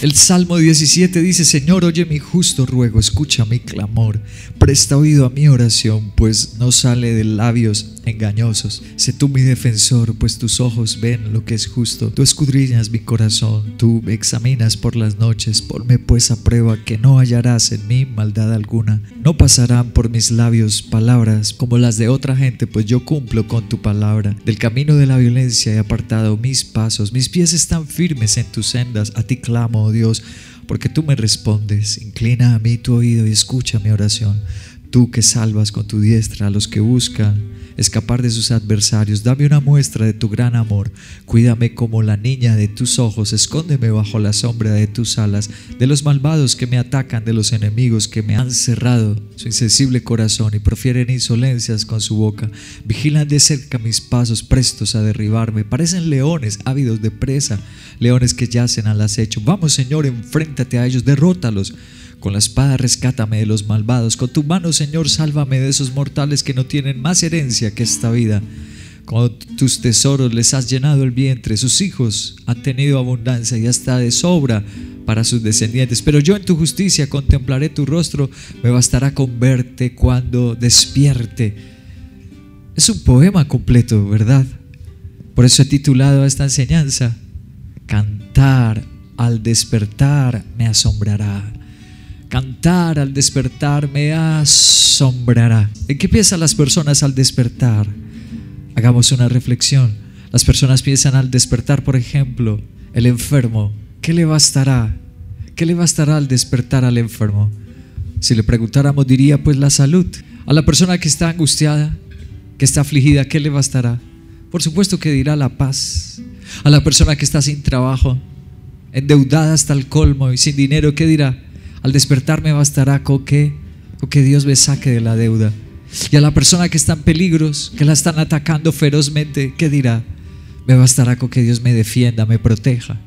El Salmo 17 dice, Señor, oye mi justo ruego, escucha mi clamor, presta oído a mi oración, pues no sale de labios engañosos. Sé tú mi defensor, pues tus ojos ven lo que es justo. Tú escudriñas mi corazón, tú me examinas por las noches, ponme pues a prueba que no hallarás en mí maldad alguna. No pasarán por mis labios palabras como las de otra gente, pues yo cumplo con tu palabra. Del camino de la violencia he apartado mis pasos, mis pies están firmes en tus sendas, a ti clamo, Dios, porque tú me respondes. Inclina a mí tu oído y escucha mi oración. Tú que salvas con tu diestra a los que buscan escapar de sus adversarios. Dame una muestra de tu gran amor. Cuídame como la niña de tus ojos. Escóndeme bajo la sombra de tus alas. De los malvados que me atacan, de los enemigos que me han cerrado su insensible corazón y profieren insolencias con su boca. Vigilan de cerca mis pasos prestos a derribarme. Parecen leones ávidos de presa, leones que yacen al acecho. Vamos, Señor, enfréntate a ellos, derrótalos. Con la espada rescátame de los malvados. Con tu mano, Señor, sálvame de esos mortales que no tienen más herencia que esta vida. Con tus tesoros les has llenado el vientre. Sus hijos han tenido abundancia y hasta de sobra para sus descendientes. Pero yo en tu justicia contemplaré tu rostro. Me bastará con verte cuando despierte. Es un poema completo, ¿verdad? Por eso he titulado esta enseñanza, Cantar al despertar me asombrará. Cantar al despertar me asombrará. ¿En qué piensan las personas al despertar? Hagamos una reflexión. Las personas piensan al despertar, por ejemplo, el enfermo. ¿Qué le bastará? ¿Qué le bastará al despertar al enfermo? Si le preguntáramos, diría pues la salud. A la persona que está angustiada, que está afligida, ¿qué le bastará? Por supuesto que dirá la paz. A la persona que está sin trabajo, endeudada hasta el colmo y sin dinero, ¿qué dirá? Al despertar me bastará con que, con que Dios me saque de la deuda. Y a la persona que está en peligros, que la están atacando ferozmente, ¿qué dirá? Me bastará con que Dios me defienda, me proteja.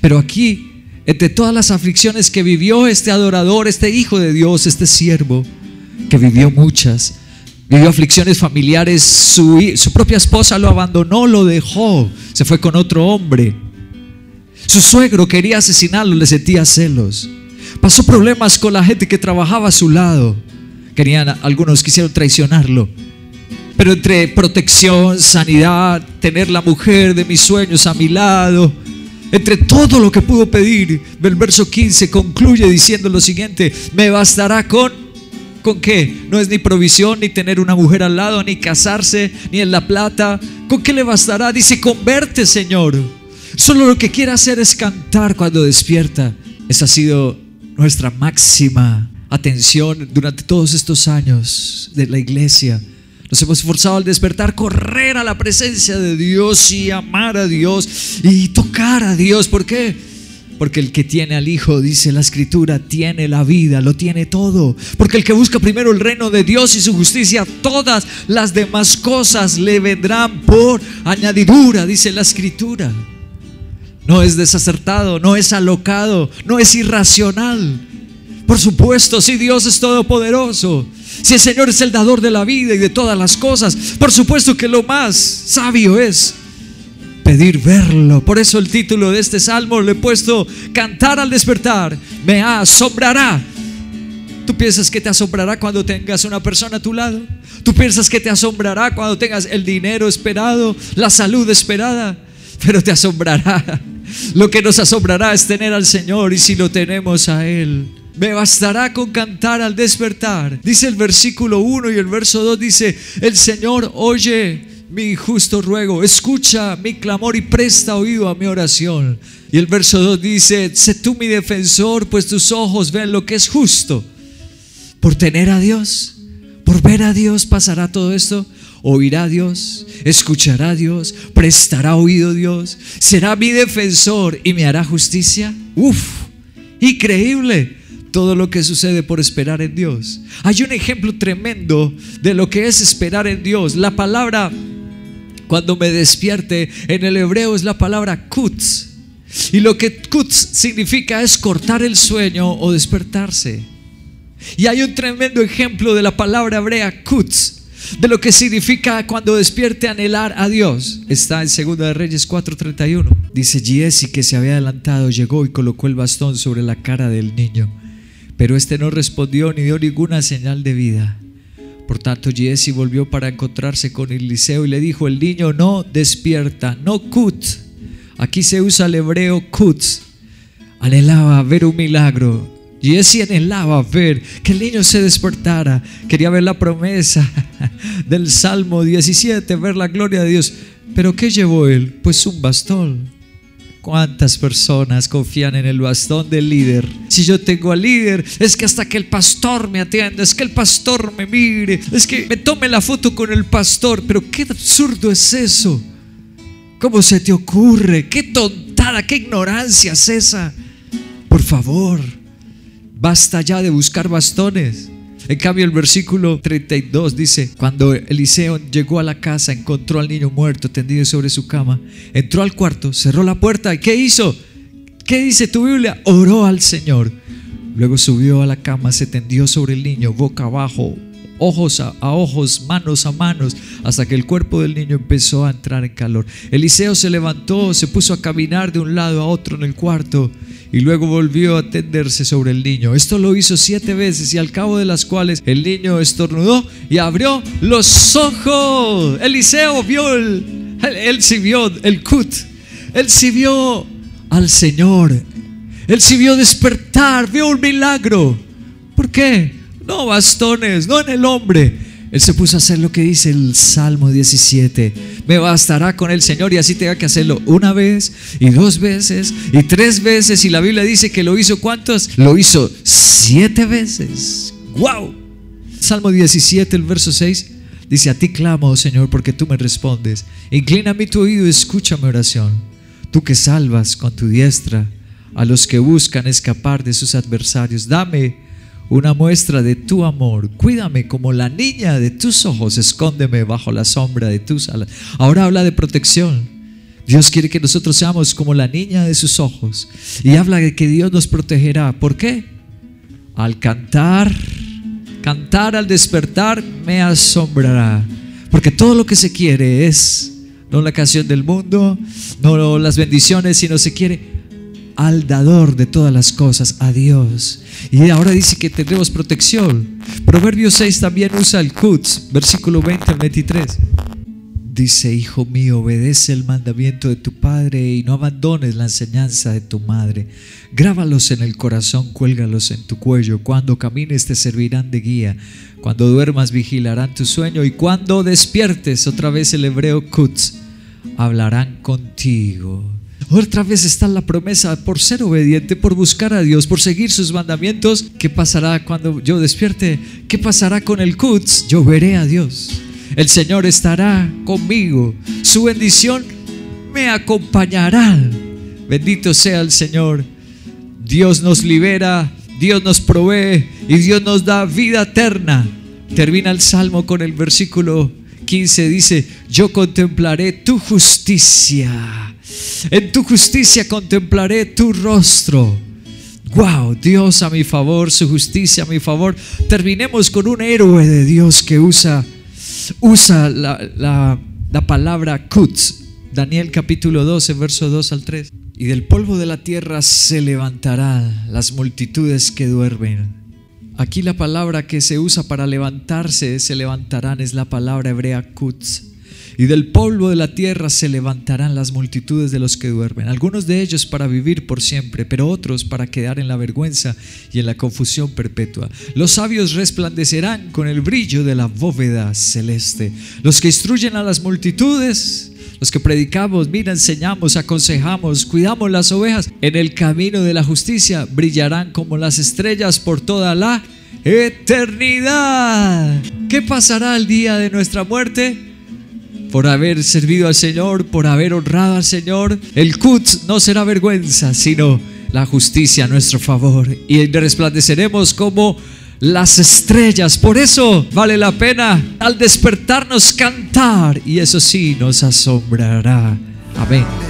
Pero aquí, entre todas las aflicciones que vivió este adorador, este hijo de Dios, este siervo, que vivió muchas, vivió aflicciones familiares, su, su propia esposa lo abandonó, lo dejó, se fue con otro hombre. Su suegro quería asesinarlo, le sentía celos. Pasó problemas con la gente que trabajaba a su lado. Querían, algunos quisieron traicionarlo. Pero entre protección, sanidad, tener la mujer de mis sueños a mi lado, entre todo lo que pudo pedir, el verso 15 concluye diciendo lo siguiente, me bastará con, ¿con qué? No es ni provisión, ni tener una mujer al lado, ni casarse, ni en la plata. ¿Con qué le bastará? Dice, converte, Señor. Solo lo que quiere hacer es cantar cuando despierta. Ha sido nuestra máxima atención durante todos estos años de la iglesia. Nos hemos esforzado al despertar, correr a la presencia de Dios y amar a Dios y tocar a Dios. ¿Por qué? Porque el que tiene al Hijo, dice la Escritura, tiene la vida, lo tiene todo. Porque el que busca primero el reino de Dios y su justicia, todas las demás cosas le vendrán por añadidura, dice la Escritura. No es desacertado, no es alocado, no es irracional. Por supuesto, si Dios es todopoderoso, si el Señor es el dador de la vida y de todas las cosas, por supuesto que lo más sabio es pedir verlo. Por eso el título de este salmo le he puesto Cantar al despertar, me asombrará. ¿Tú piensas que te asombrará cuando tengas una persona a tu lado? ¿Tú piensas que te asombrará cuando tengas el dinero esperado, la salud esperada? Pero te asombrará lo que nos asombrará es tener al Señor y si lo tenemos a Él. Me bastará con cantar al despertar. Dice el versículo 1 y el verso 2 dice, el Señor oye mi justo ruego, escucha mi clamor y presta oído a mi oración. Y el verso 2 dice, sé tú mi defensor, pues tus ojos ven lo que es justo. Por tener a Dios, ver a Dios pasará todo esto oirá Dios, escuchará Dios, prestará oído Dios, será mi defensor y me hará justicia. Uf, Increíble todo lo que sucede por esperar en Dios. Hay un ejemplo tremendo de lo que es esperar en Dios. La palabra, cuando me despierte, en el hebreo es la palabra kutz. Y lo que kutz significa es cortar el sueño o despertarse. Y hay un tremendo ejemplo de la palabra hebrea kutz de lo que significa cuando despierte anhelar a Dios. Está en 2 de Reyes 4:31. Dice Giesi que se había adelantado, llegó y colocó el bastón sobre la cara del niño. Pero este no respondió ni dio ninguna señal de vida. Por tanto, Giesi volvió para encontrarse con Eliseo y le dijo: El niño no despierta, no kut. Aquí se usa el hebreo kut. Anhelaba ver un milagro. Jesse anhelaba ver que el niño se despertara. Quería ver la promesa del Salmo 17, ver la gloria de Dios. Pero ¿qué llevó él? Pues un bastón. ¿Cuántas personas confían en el bastón del líder? Si yo tengo al líder, es que hasta que el pastor me atienda, es que el pastor me mire, es que me tome la foto con el pastor. Pero qué absurdo es eso. ¿Cómo se te ocurre? Qué tontada, qué ignorancia es esa. Por favor. Basta ya de buscar bastones. En cambio, el versículo 32 dice, cuando Eliseo llegó a la casa, encontró al niño muerto tendido sobre su cama, entró al cuarto, cerró la puerta y ¿qué hizo? ¿Qué dice tu Biblia? Oró al Señor. Luego subió a la cama, se tendió sobre el niño, boca abajo, ojos a, a, ojos, manos a manos, hasta que el cuerpo del niño empezó a entrar en calor. Eliseo se levantó, se puso a caminar de un lado a otro en el cuarto y luego volvió a tenderse sobre el niño. Esto lo hizo siete veces y al cabo de las cuales el niño estornudó y abrió los ojos. Eliseo vio el, él, vio el cut, él sí vio al Señor, él sí vio despertar, vio un milagro. ¿Por qué? No bastones, no en el hombre él se puso a hacer lo que dice el Salmo 17. Me bastará con el Señor y así tenga que hacerlo una vez y dos veces y tres veces. Y la Biblia dice que lo hizo cuántos? Lo hizo siete veces. ¡Wow! Salmo 17, el verso 6. Dice, a ti clamo, oh Señor, porque tú me respondes. Inclina mi tu oído y escucha mi oración. Tú que salvas con tu diestra a los que buscan escapar de sus adversarios. Dame una muestra de tu amor. Cuídame como la niña de tus ojos, escóndeme bajo la sombra de tus alas. Ahora habla de protección. Dios quiere que nosotros seamos como la niña de sus ojos. Y habla de que Dios nos protegerá. ¿Por qué? Al cantar, cantar al despertar me asombrará. Porque todo lo que se quiere es no la canción del mundo, no las bendiciones, sino se quiere al dador de todas las cosas, a Dios. Y ahora dice que tendremos protección. Proverbios 6 también usa el Kutz, versículo 20 al 23. Dice, hijo mío, obedece el mandamiento de tu padre y no abandones la enseñanza de tu madre. Grábalos en el corazón, cuélgalos en tu cuello. Cuando camines te servirán de guía. Cuando duermas vigilarán tu sueño y cuando despiertes, otra vez el hebreo kutz, hablarán contigo. Otra vez está la promesa por ser obediente, por buscar a Dios, por seguir sus mandamientos. ¿Qué pasará cuando yo despierte? ¿Qué pasará con el Kutz? Yo veré a Dios. El Señor estará conmigo. Su bendición me acompañará. Bendito sea el Señor. Dios nos libera, Dios nos provee y Dios nos da vida eterna. Termina el salmo con el versículo 15. Dice, yo contemplaré tu justicia en tu justicia contemplaré tu rostro. Wow, Dios a mi favor, su justicia a mi favor. Terminemos con un héroe de Dios que usa, usa la, palabra kutz. Daniel capítulo 12, verso 2 al 3. Y del polvo de la tierra se levantarán las multitudes que duermen. Aquí la palabra que se usa para levantarse, se levantarán, es la palabra hebrea kutz y del polvo de la tierra se levantarán las multitudes de los que duermen, algunos de ellos para vivir por siempre, pero otros para quedar en la vergüenza y en la confusión perpetua. Los sabios resplandecerán con el brillo de la bóveda celeste. Los que instruyen a las multitudes, los que predicamos, mira, enseñamos, aconsejamos, cuidamos las ovejas, en el camino de la justicia brillarán como las estrellas por toda la eternidad. ¿Qué pasará el día de nuestra muerte? Por haber servido al Señor, por haber honrado al Señor. El Kutz no será vergüenza, sino la justicia a nuestro favor y resplandeceremos como las estrellas. Por eso vale la pena al despertarnos cantar y eso sí nos asombrará. Amén.